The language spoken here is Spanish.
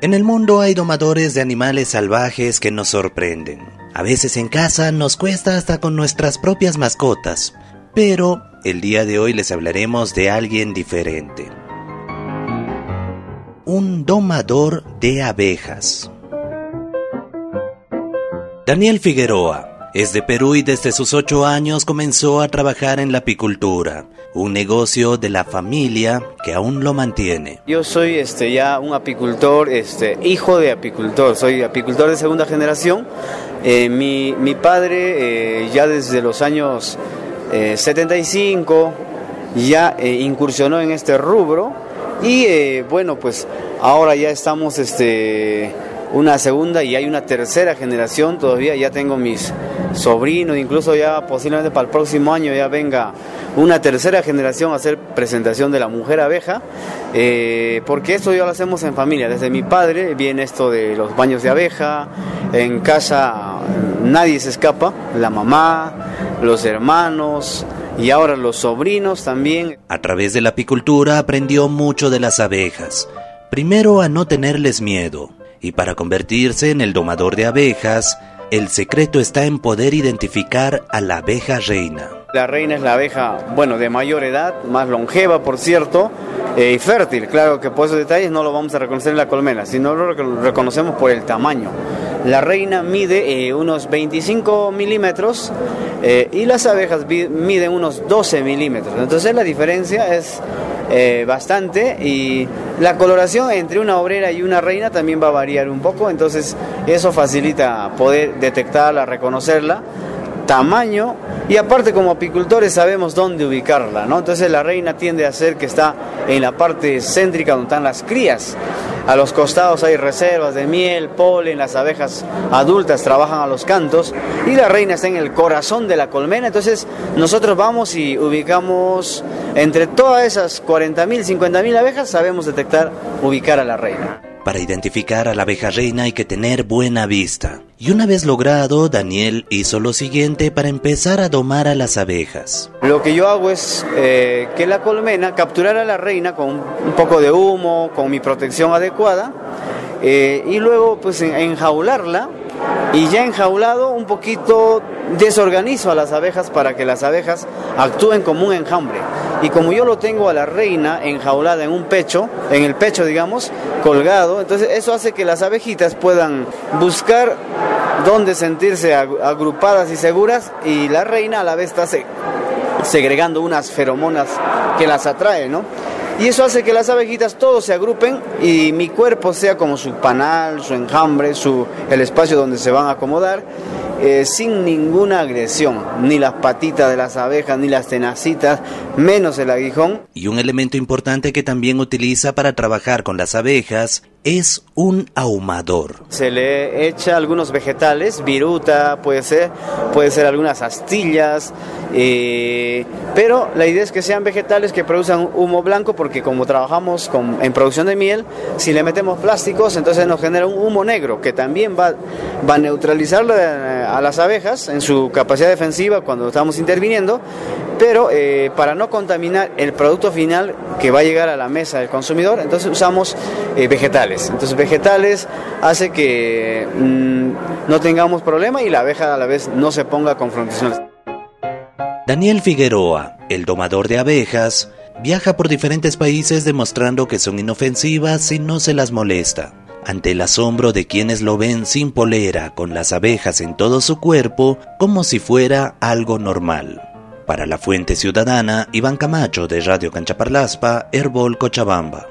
En el mundo hay domadores de animales salvajes que nos sorprenden. A veces en casa nos cuesta hasta con nuestras propias mascotas, pero el día de hoy les hablaremos de alguien diferente. Un domador de abejas. Daniel Figueroa es de Perú y desde sus ocho años comenzó a trabajar en la apicultura, un negocio de la familia que aún lo mantiene. Yo soy este, ya un apicultor, este, hijo de apicultor, soy apicultor de segunda generación. Eh, mi, mi, padre eh, ya desde los años 75 eh, ya incursionó en este rubro y bueno, pues ahora ya estamos este, una segunda y hay una tercera generación todavía, ya tengo mis sobrinos, incluso ya posiblemente para el próximo año ya venga una tercera generación a hacer presentación de la mujer abeja, eh, porque esto ya lo hacemos en familia, desde mi padre viene esto de los baños de abeja, en casa nadie se escapa, la mamá, los hermanos, y ahora los sobrinos también. A través de la apicultura aprendió mucho de las abejas. Primero a no tenerles miedo, y para convertirse en el domador de abejas, el secreto está en poder identificar a la abeja reina. La reina es la abeja, bueno, de mayor edad, más longeva, por cierto, eh, y fértil. Claro que por esos detalles no lo vamos a reconocer en la colmena, sino lo reconocemos por el tamaño. La reina mide eh, unos 25 milímetros eh, y las abejas miden unos 12 milímetros. Entonces la diferencia es eh, bastante y la coloración entre una obrera y una reina también va a variar un poco, entonces eso facilita poder detectarla, reconocerla tamaño y aparte como apicultores sabemos dónde ubicarla, ¿no? Entonces la reina tiende a ser que está en la parte céntrica donde están las crías. A los costados hay reservas de miel, polen, las abejas adultas trabajan a los cantos y la reina está en el corazón de la colmena. Entonces nosotros vamos y ubicamos entre todas esas 40.000, 50.000 abejas, sabemos detectar, ubicar a la reina. Para identificar a la abeja reina hay que tener buena vista. Y una vez logrado, Daniel hizo lo siguiente para empezar a domar a las abejas. Lo que yo hago es eh, que la colmena capturar a la reina con un poco de humo, con mi protección adecuada, eh, y luego pues enjaularla y ya enjaulado un poquito desorganizo a las abejas para que las abejas actúen como un enjambre. Y como yo lo tengo a la reina enjaulada en un pecho, en el pecho digamos, colgado, entonces eso hace que las abejitas puedan buscar dónde sentirse agrupadas y seguras y la reina a la vez está segregando unas feromonas que las atrae, ¿no? Y eso hace que las abejitas todos se agrupen y mi cuerpo sea como su panal, su enjambre, su, el espacio donde se van a acomodar, eh, sin ninguna agresión, ni las patitas de las abejas, ni las tenacitas, menos el aguijón. Y un elemento importante que también utiliza para trabajar con las abejas es un ahumador. Se le echa algunos vegetales, viruta, puede ser, puede ser algunas astillas, eh, pero la idea es que sean vegetales que produzcan humo blanco porque como trabajamos en producción de miel, si le metemos plásticos, entonces nos genera un humo negro que también va, va a neutralizar a las abejas en su capacidad defensiva cuando estamos interviniendo, pero eh, para no contaminar el producto final que va a llegar a la mesa del consumidor, entonces usamos eh, vegetales. Entonces vegetales hace que mm, no tengamos problema y la abeja a la vez no se ponga a confrontaciones. Daniel Figueroa, el domador de abejas, viaja por diferentes países demostrando que son inofensivas y no se las molesta. Ante el asombro de quienes lo ven sin polera, con las abejas en todo su cuerpo, como si fuera algo normal. Para la Fuente Ciudadana, Iván Camacho de Radio Canchaparlaspa, Herbol Cochabamba.